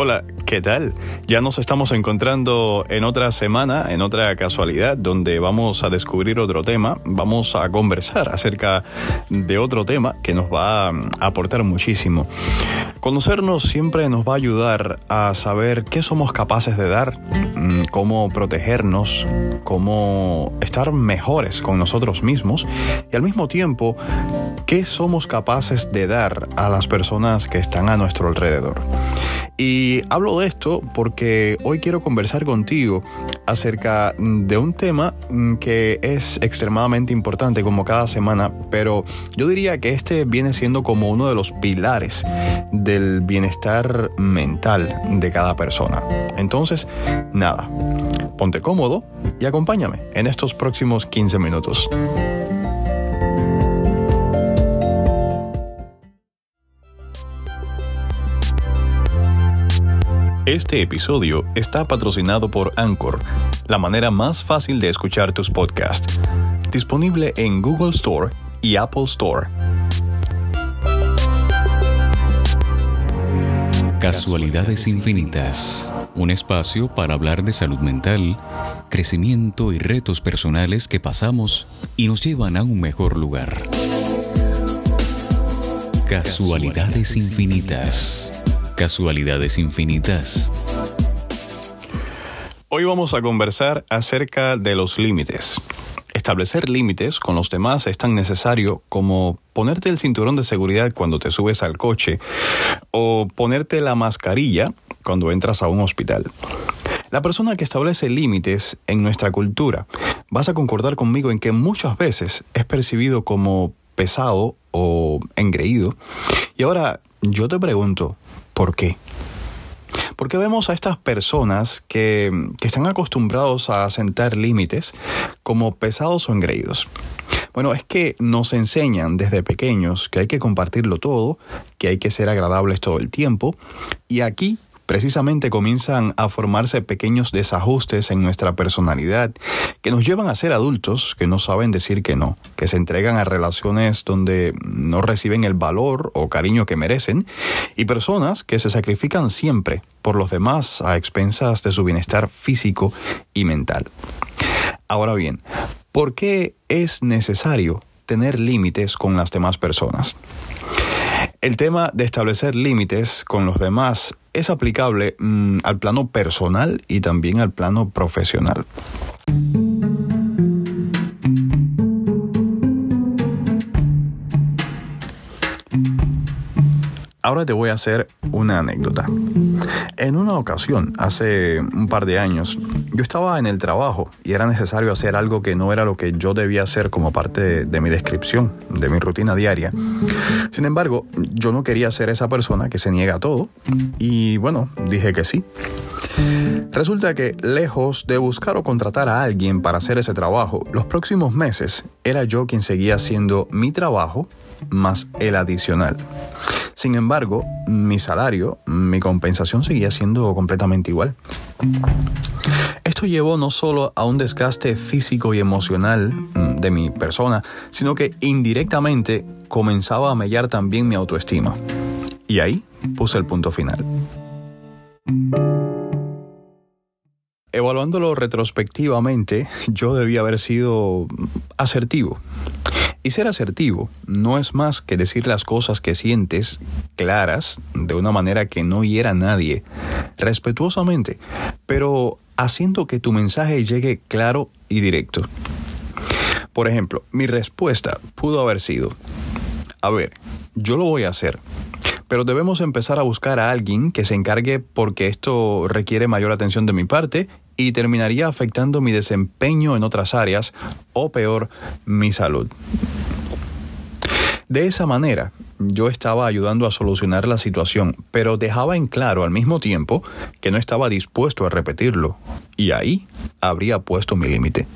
Hola, ¿qué tal? Ya nos estamos encontrando en otra semana, en otra casualidad, donde vamos a descubrir otro tema, vamos a conversar acerca de otro tema que nos va a aportar muchísimo. Conocernos siempre nos va a ayudar a saber qué somos capaces de dar, mm, cómo protegernos, cómo estar mejores con nosotros mismos y al mismo tiempo qué somos capaces de dar a las personas que están a nuestro alrededor. Y hablo de esto porque hoy quiero conversar contigo acerca de un tema mm, que es extremadamente importante como cada semana, pero yo diría que este viene siendo como uno de los pilares del bienestar mental de cada persona. Entonces, nada, ponte cómodo y acompáñame en estos próximos 15 minutos. Este episodio está patrocinado por Anchor, la manera más fácil de escuchar tus podcasts. Disponible en Google Store y Apple Store. Casualidades Infinitas. Un espacio para hablar de salud mental, crecimiento y retos personales que pasamos y nos llevan a un mejor lugar. Casualidades Infinitas. Casualidades infinitas. Hoy vamos a conversar acerca de los límites. Establecer límites con los demás es tan necesario como ponerte el cinturón de seguridad cuando te subes al coche o ponerte la mascarilla cuando entras a un hospital. La persona que establece límites en nuestra cultura, vas a concordar conmigo en que muchas veces es percibido como pesado o engreído. Y ahora yo te pregunto, ¿Por qué? Porque vemos a estas personas que, están acostumbrados a sentar límites como pesados o engreídos. Bueno, es que nos enseñan desde pequeños que hay que compartirlo todo, que hay que ser agradables todo el tiempo, y aquí precisamente comienzan a formarse pequeños desajustes en nuestra personalidad que nos llevan a ser adultos que no saben decir que no, que se entregan a relaciones donde no reciben el valor o cariño que merecen y personas que se sacrifican siempre por los demás a expensas de su bienestar físico y mental. Ahora bien, ¿por qué es necesario tener límites con las demás personas? El tema de establecer límites con los demás es aplicable mm, al plano personal y también al plano profesional. Ahora te voy a hacer una anécdota. En una ocasión, hace un par de años, yo estaba en el trabajo y era necesario hacer algo que no era lo que yo debía hacer como parte de, mi descripción, de mi rutina diaria. Sin embargo, yo no quería ser esa persona que se niega a todo y bueno, dije que sí. Resulta que lejos de buscar o contratar a alguien para hacer ese trabajo, los próximos meses era yo quien seguía haciendo mi trabajo más el adicional. Sin embargo, mi salario, mi compensación seguía siendo completamente igual. Esto llevó no solo a un desgaste físico y emocional mm, de mi persona, sino que indirectamente comenzaba a mellar también mi autoestima. Y ahí puse el punto final. Evaluándolo retrospectivamente, yo debía haber sido asertivo. Y ser asertivo no es más que decir las cosas que sientes claras, de una manera que no hiera a nadie, respetuosamente, pero haciendo que tu mensaje llegue claro y directo. Por ejemplo, mi respuesta pudo haber sido, a ver, yo lo voy a hacer, pero debemos empezar a buscar a alguien que se encargue porque esto requiere mayor atención de mi parte y terminaría afectando mi desempeño en otras áreas o peor, mi salud. De esa manera, yo estaba ayudando a solucionar la situación, pero dejaba en claro al mismo tiempo que no estaba dispuesto a repetirlo, y ahí habría puesto mi límite.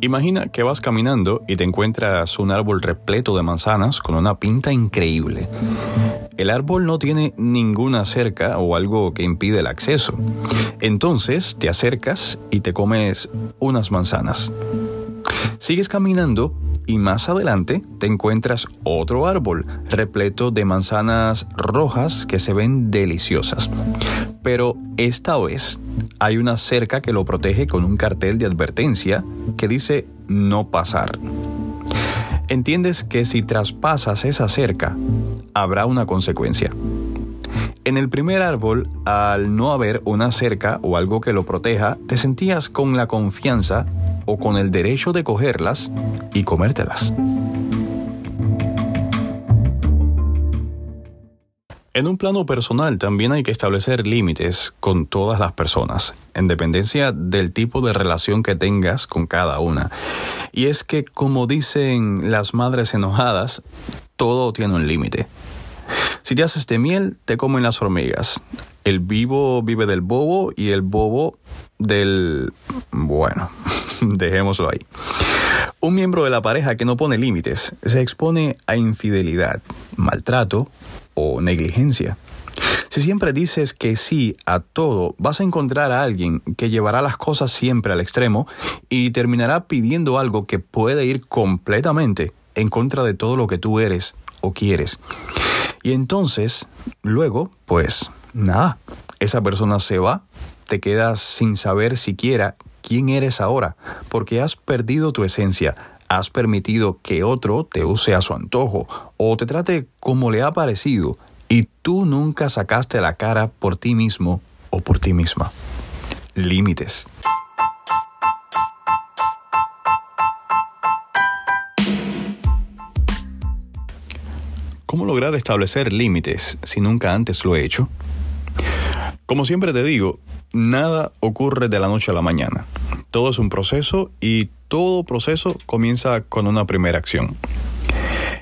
Imagina que vas caminando y te encuentras un árbol repleto de manzanas con una pinta increíble. El árbol no tiene ninguna cerca o algo que impide el acceso. Entonces te acercas y te comes unas manzanas. Sigues caminando y más adelante te encuentras otro árbol repleto de manzanas rojas que se ven deliciosas. Pero esta vez hay una cerca que lo protege con un cartel de advertencia que dice no pasar. Entiendes que si traspasas esa cerca, habrá una consecuencia. En el primer árbol, al no haber una cerca o algo que lo proteja, te sentías con la confianza o con el derecho de cogerlas y comértelas. En un plano personal también hay que establecer límites con todas las personas, en dependencia del tipo de relación que tengas con cada una. Y es que, como dicen las madres enojadas, todo tiene un límite. Si te haces de miel, te comen las hormigas. El vivo vive del bobo y el bobo del... Bueno, dejémoslo ahí. Un miembro de la pareja que no pone límites se expone a infidelidad, maltrato o negligencia. Si siempre dices que sí a todo, vas a encontrar a alguien que llevará las cosas siempre al extremo y terminará pidiendo algo que puede ir completamente en contra de todo lo que tú eres o quieres. Y entonces, luego, pues nada, esa persona se va, te quedas sin saber siquiera quién eres ahora, porque has perdido tu esencia, has permitido que otro te use a su antojo o te trate como le ha parecido y tú nunca sacaste la cara por ti mismo o por ti misma. Límites. ¿Cómo lograr establecer límites si nunca antes lo he hecho? Como siempre te digo, nada ocurre de la noche a la mañana. Todo es un proceso y todo proceso comienza con una primera acción.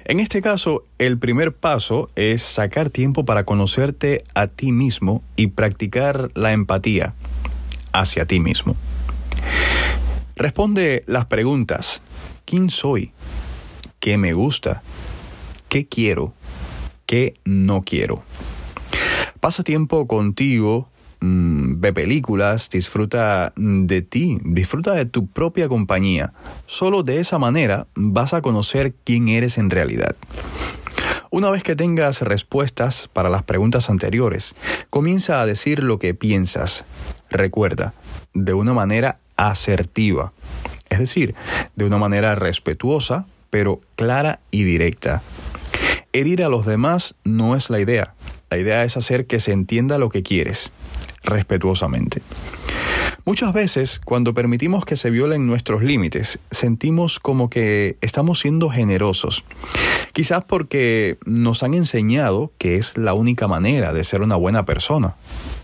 En este caso, el primer paso es sacar tiempo para conocerte a ti mismo y practicar la empatía hacia ti mismo. Responde las preguntas. ¿Quién soy? ¿Qué me gusta? qué quiero, qué no quiero. Pasa tiempo contigo, mm, ve películas, disfruta de ti, disfruta de tu propia compañía. Solo de esa manera vas a conocer quién eres en realidad. Una vez que tengas respuestas para las preguntas anteriores, comienza a decir lo que piensas. Recuerda, de una manera asertiva, es decir, de una manera respetuosa, pero clara y directa. Herir a los demás no es la idea. La idea es hacer que se entienda lo que quieres, respetuosamente. Muchas veces, cuando permitimos que se violen nuestros límites, sentimos como que estamos siendo generosos. Quizás porque nos han enseñado que es la única manera de ser una buena persona.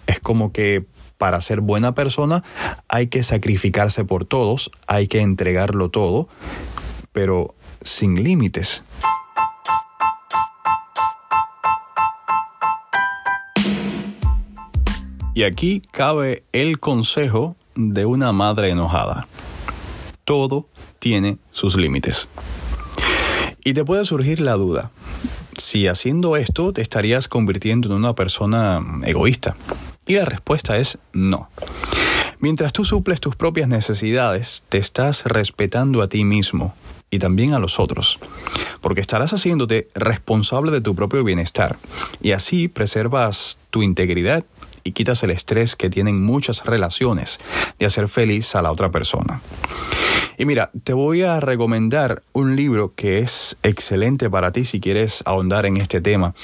Es como que para ser buena persona hay que sacrificarse por todos, hay que entregarlo todo, pero sin límites. Y aquí cabe el consejo de una madre enojada. Todo tiene sus límites. Y te puede surgir la duda, si haciendo esto te estarías convirtiendo en una persona egoísta. Y la respuesta es no. Mientras tú suples tus propias necesidades, te estás respetando a ti mismo y también a los otros, porque estarás haciéndote responsable de tu propio bienestar y así preservas tu integridad y quitas el estrés que tienen muchas relaciones de hacer feliz a la otra persona. Y mira, te voy a recomendar un libro que es excelente para ti si quieres ahondar en este tema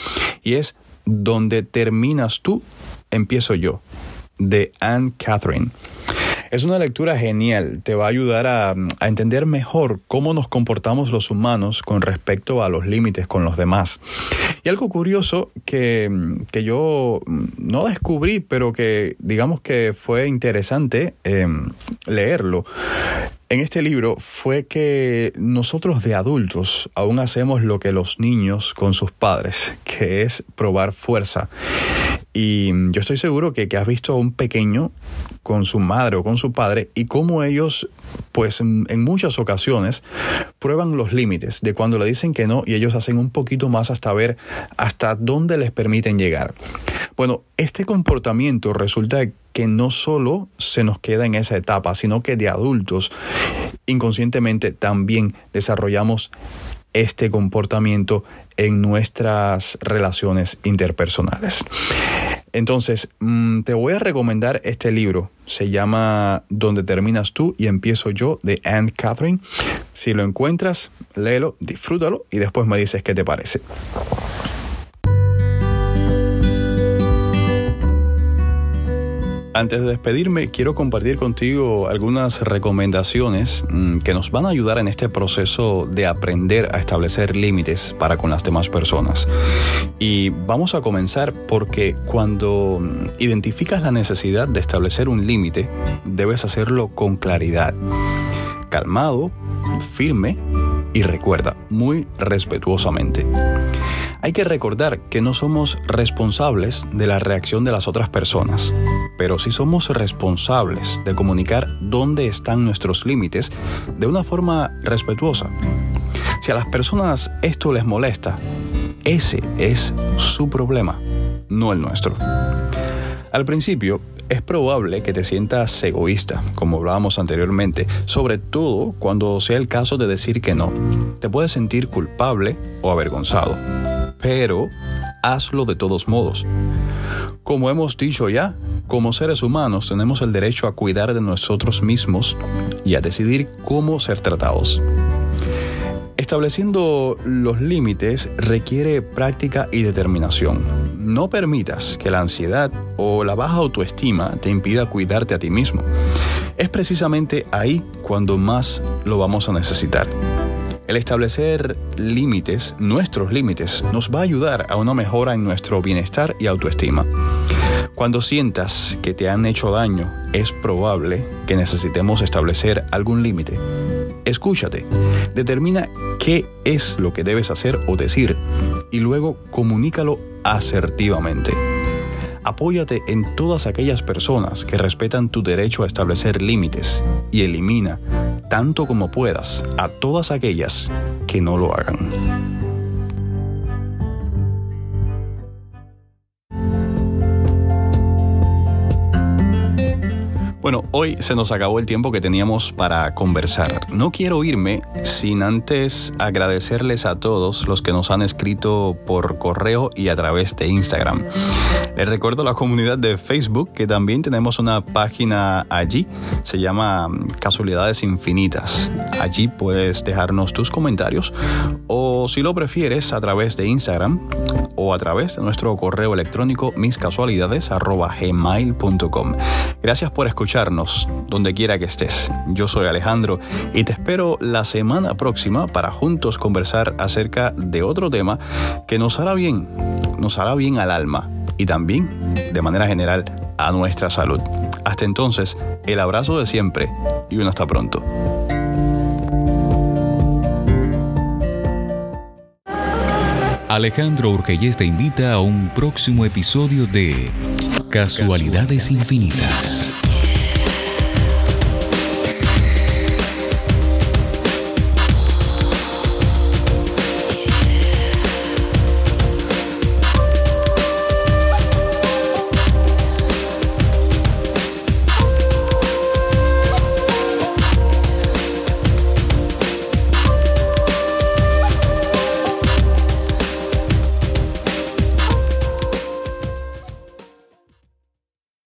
y es Donde terminas tú, empiezo yo, de Anne Catherine. Es una lectura genial, te va a ayudar a, entender mejor cómo nos comportamos los humanos con respecto a los límites con los demás. Y algo curioso que, que yo no descubrí, pero que digamos que fue interesante em, leerlo en este libro fue que nosotros de adultos aún hacemos lo que los niños con sus padres, que es probar fuerza. Y yo estoy seguro que, que has visto a un pequeño con su madre o con su padre y cómo ellos, pues en, muchas ocasiones, prueban los límites de cuando le dicen que no y ellos hacen un poquito más hasta ver hasta dónde les permiten llegar. Bueno, este comportamiento resulta que no solo se nos queda en esa etapa, sino que de adultos inconscientemente también desarrollamos este comportamiento en nuestras relaciones interpersonales. Entonces, mm, te voy a recomendar este libro. Se llama Donde terminas tú y empiezo yo de Anne Catherine. Si lo encuentras, léelo, disfrútalo y después me dices qué te parece. Antes de despedirme, quiero compartir contigo algunas recomendaciones mm, que nos van a ayudar en este proceso de aprender a establecer límites para con las demás personas. Y vamos a comenzar porque cuando mm, identificas la necesidad de establecer un límite, debes hacerlo con claridad, calmado, firme y recuerda, muy respetuosamente. Hay que recordar que no somos responsables de la reacción de las otras personas, pero sí somos responsables de comunicar dónde están nuestros límites de una forma respetuosa. Si a las personas esto les molesta, ese es su problema, no el nuestro. Al principio, es probable que te sientas egoísta, como hablábamos anteriormente, sobre todo cuando sea el caso de decir que no. Te puedes sentir culpable o avergonzado pero hazlo de todos modos. Como hemos dicho ya, como seres humanos tenemos el derecho a cuidar de nosotros mismos y a decidir cómo ser tratados. Estableciendo los límites requiere práctica y determinación. No permitas que la ansiedad o la baja autoestima te impida cuidarte a ti mismo. Es precisamente ahí cuando más lo vamos a necesitar. El establecer límites, nuestros límites, nos va a ayudar a una mejora en nuestro bienestar y autoestima. Cuando sientas que te han hecho daño, es probable que necesitemos establecer algún límite. Escúchate, determina qué es lo que debes hacer o decir y luego comunícalo asertivamente. Apóyate en todas aquellas personas que respetan tu derecho a establecer límites y elimina tanto como puedas a todas aquellas que no lo hagan. Bueno, hoy se nos acabó el tiempo que teníamos para conversar. No quiero irme sin antes agradecerles a todos los que nos han escrito por correo y a través de Instagram. Les recuerdo la comunidad de Facebook que también tenemos una página allí. Se llama Casualidades Infinitas. Allí puedes dejarnos tus comentarios o si lo prefieres a través de Instagram o a través de nuestro correo electrónico miscasualidades.gmail.com. Gracias por escucharnos donde quiera que estés. Yo soy Alejandro y te espero la semana próxima para juntos conversar acerca de otro tema que nos hará bien, nos hará bien al alma y también, de manera general, a nuestra salud. Hasta entonces, el abrazo de siempre y un hasta pronto. Alejandro Urquelles te invita a un próximo episodio de Casualidades Infinitas.